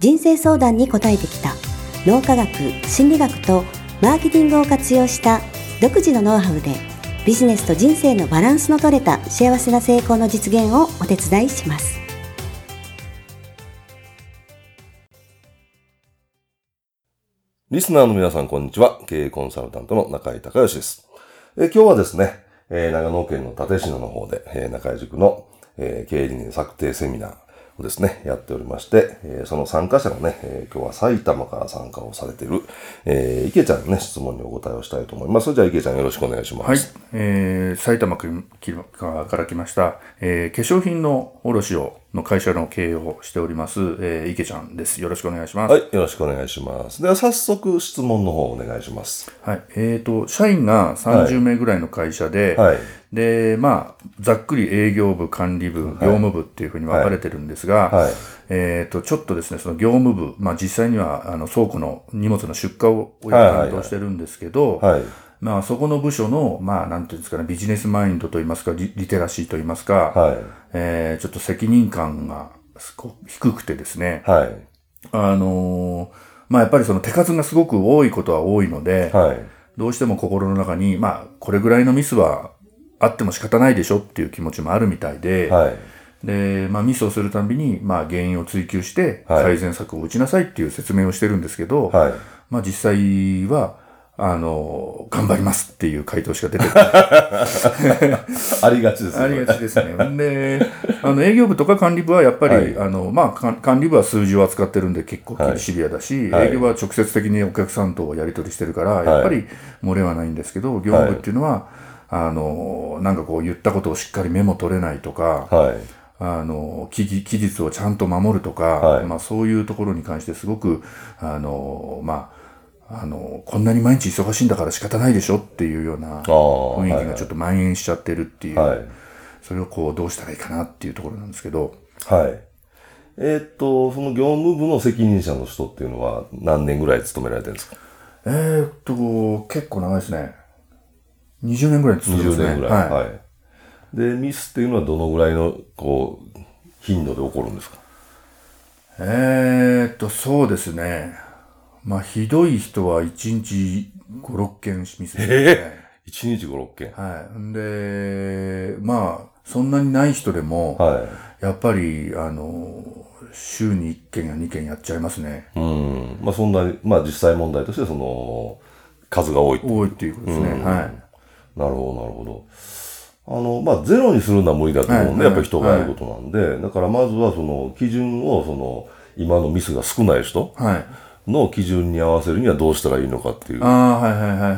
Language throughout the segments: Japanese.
人生相談に応えてきた脳科学心理学とマーケティングを活用した独自のノウハウでビジネスと人生のバランスの取れた幸せな成功の実現をお手伝いしますリスナーの皆さん、こんにちは。経営コンサルタントの中井隆義です。え今日はですね、え長野県の立科の方で、え中井塾の、え経営理念策定セミナーをですね、やっておりまして、えーその参加者のね、えー今日は埼玉から参加をされている、えー池ちゃんのね、質問にお答えをしたいと思います。じゃあ池ちゃんよろしくお願いします。はい、えー埼玉から来ました、えー化粧品の卸をの会社の経営をしております、えー池ちゃんです。よろしくお願いします。はい、よろしくお願いします。では早速質問の方お願いします。はい。えっ、と、社員が30名ぐらいの会社で、はい。で、まあ、ざっくり営業部、管理部、業務部っていうふうに分かれてるんですが、はい。えっ、と、ちょっとですね、その業務部、まあ実際には、あの、倉庫の荷物の出荷をはいはいはい担当してるんですけど、はい。まあそこの部署の、まあなんていうんですかね、ビジネスマインドといいますか、リリテラシーといいますか、はい。えーちょっと責任感がすご低くてですね、はい。あのーまあやっぱりその手数がすごく多いことは多いので、はい。どうしても心の中に、まあこれぐらいのミスはあっても仕方ないでしょっていう気持ちもあるみたいで、はい。で、まあミスをするたんびに、まあ原因を追求してはい改善策を打ちなさいっていう説明をしてるんですけど、はい。まあ実際は、あの頑張りますっていう回答しか出てこ ありがちですね。ありがちですね。で、あの営業部とか管理部はやっぱり、はい。あの、まあ、か管理部は数字を扱ってるんで結構はい。シビアだし、はい。営業部は直接的にお客さんとやり取りしてるから、い。やっぱり漏れはないんですけど、業務部っていうのは、あの、なんかこう言ったことをしっかりメモ取れないとか、はい。あの、期日期日をちゃんと守るとか、はい。まあそういうところに関してすごく、あの、まあ、あの、こんなに毎日忙しいんだから仕方ないでしょっていうような。雰囲気がちょっと蔓延しちゃってるっていう、はい。それをこうどうしたらいいかなっていうところなんですけど、はい。えーっと、その業務部の責任者の人っていうのは何年ぐらい勤められてるんですか？えー、っと、結構長いですね。20年ぐらい続いてま ?20 すね。年ぐらい。はい。はい。で、ミスっていうのはどのぐらいの、こう、頻度で起こるんですか？えー、っと、そうですね。まあ、ひどい人は1日5、6件ミスですね。え ?1 日5、6件。はい。んで、まあ、そんなにない人でも、はやっぱり、あの、週に1件や2件やっちゃいますね。い。うん。まあそんなに、まあ実際問題としてその、数が多い。多いっていうことですね。うんはい。なるほど、なるほど。あの、まあ、ゼロにするのは無理だと思うんで、はいやっぱり人がやることなんで、だからまずはその、基準を、その、今のミスが少ない人はい。の基準に合わせるにはどうしたらいいのかっていう。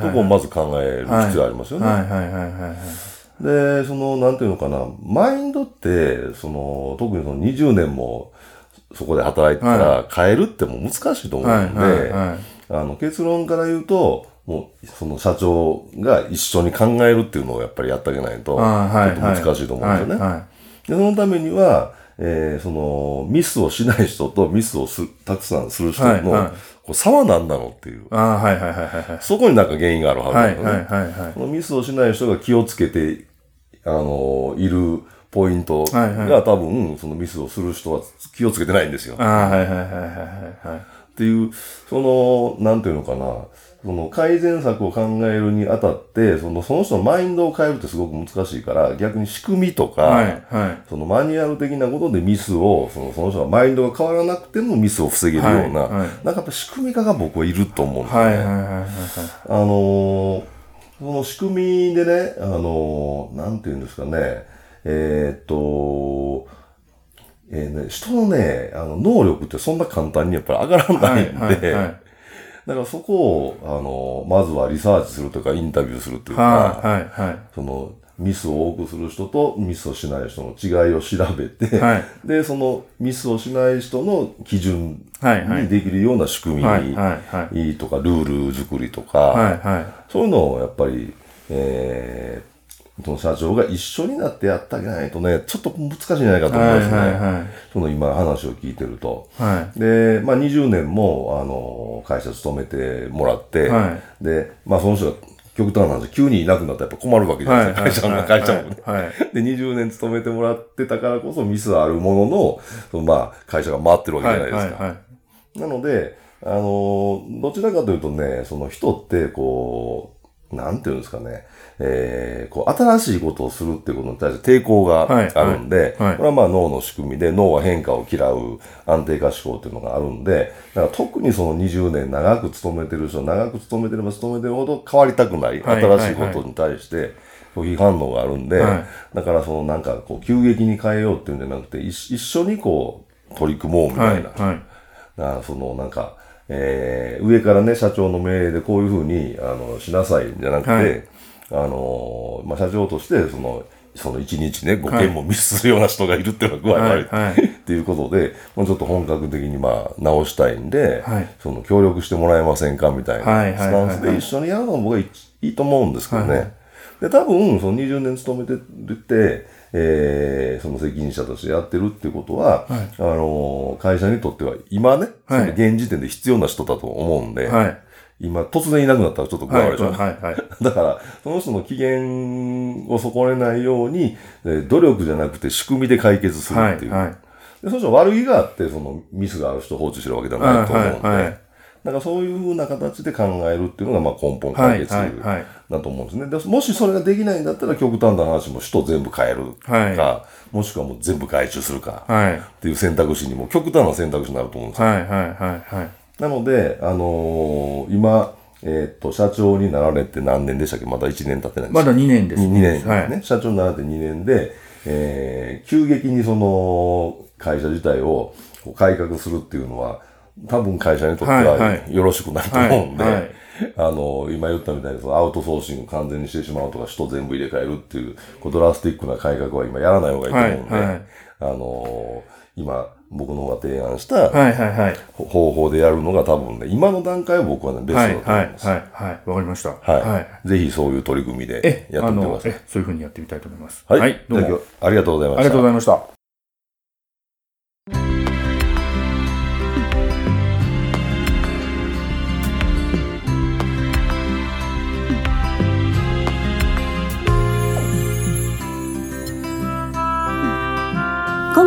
とこをまず考える必要ありますよね。で、その、なんていうのかな、マインドって、その、特にその20年もそこで働いてたら変えるってもう難しいと思うんで。あの、結論から言うと、もう、その社長が一緒に考えるっていうのをやっぱりやってあげないと、ちょっと難しいと思うんですよね。で、そのためには、えーその、ミスをしない人とミスをすたくさんする人の、はいはいこう差は何なのっていう。ああ、はいはいはいはいはい。そこになんか原因があるはずだよね。はいはいはいはい。このミスをしない人が気をつけて、あの、いるポイントが、はいはい多分、そのミスをする人は気をつけてないんですよ。あはいはいはいはいはい。っていう、その、なんていうのかな、その改善策を考えるにあたって、その、その人のマインドを変えるってすごく難しいから、逆に仕組みとか、はいはい。そのマニュアル的なことでミスを、そのその人がマインドが変わらなくてもミスを防げるような、はいはいなんかやっぱ仕組み化が僕はいると思うんですよね。はいはいはいはいはい。あのーその仕組みでね、あのーなんていうんですかね、えーっと、人のね、あの、能力ってそんな簡単にやっぱり上がらないんで、はいはいはい。だからそこを、あのーまずはリサーチするとか、インタビューするというか、はいはいはい。その、ミスを多くする人とミスをしない人の違いを調べて、はい。で、そのミスをしない人の基準にできるような仕組みはいはいはいとか、ルール作りとか、はいはい。そういうのをやっぱり、えーその社長が一緒になってやってあげないとね、ちょっと難しいんじゃないかと思いますね。はいはいはいその今話を聞いてると。はいで、まあ20年も、あの、会社勤めてもらって、はで、まあその人が極端な話、急にいなくなったらやっぱ困るわけじゃないですか、会社も、会社もね。はいはいで、20年勤めてもらってたからこそミスはあるものの、そのまあ会社が回ってるわけじゃないですか。はいはいなので、あの、どちらかというとね、その人って、こう、なんていうんですかね、えー、こう、新しいことをするっていうことに対して抵抗がはいあるんで、はい。はいこれはまあ脳の仕組みで、脳は変化を嫌う安定化思考っていうのがあるんで、だから特にその20年長く勤めてる人、長く勤めてれば勤めてるほど変わりたくない、はい新しいことに対して、拒否反応があるんで、はい。だからそのなんかこう急激に変えようっていうんじゃなくて、一一緒にこう取り組もうみたいな。はいはい。だからそのなんか、えー上からね、社長の命令でこういうふうに、あの、しなさいじゃなくて、はい。あの、まあ、社長として、その、その一日ね、5件もミスするような人がいるっていうのは具合悪い、はいはい。っていうことで、もうちょっと本格的にまあ直したいんで、はい。その協力してもらえませんかみたいな。スタンスで一緒にやるのが僕はいいいいと思うんですけどね。はいで、多分、その20年勤めてるって、えーその責任者としてやってるっていうことは、はい。あのー会社にとっては今ね、はい。現時点で必要な人だと思うんで、はい。今突然いなくなったらちょっと具合はいでしょ。はいはい。だから、その人の機嫌を損ねないように、えー努力じゃなくて仕組みで解決するっていう。はいはい。でその人悪気があって、そのミスがある人を放置してるわけではないと思うんで、はいはいだからそういうふうな形で考えるっていうのがまあ根本解決だと思うんですね。でもしそれができないんだったら極端な話も人全部変えるか、はもしくはもう全部外注するかはい。っていう選択肢にも極端な選択肢になると思うんですよ。はいはいはいはい。なので、あのー今、えーっと、社長になられて何年でしたっけ？まだ1年経ってないんです。かまだ2年です。2年ですね、はい。社長になられて2年で、えー急激にその会社自体を改革するっていうのは、多分会社にとってはいははいよろしくないと思うんで、はいはいあの、今言ったみたいにそのアウトソーシング完全にしてしまうとか、人全部入れ替えるっていう、こうドラスティックな改革は今やらない方がいいと思うんで、はいはいあの今、僕の方が提案した、はいはいはい方法でやるのが多分ね、今の段階は僕はね、ベストはいだと思はいいます。はいはいわかりましたはい。ぜひそういう取り組みでえやってみてください。そういうふうにやってみたいと思いますはい。どうもありがとうございました。ありがとうございました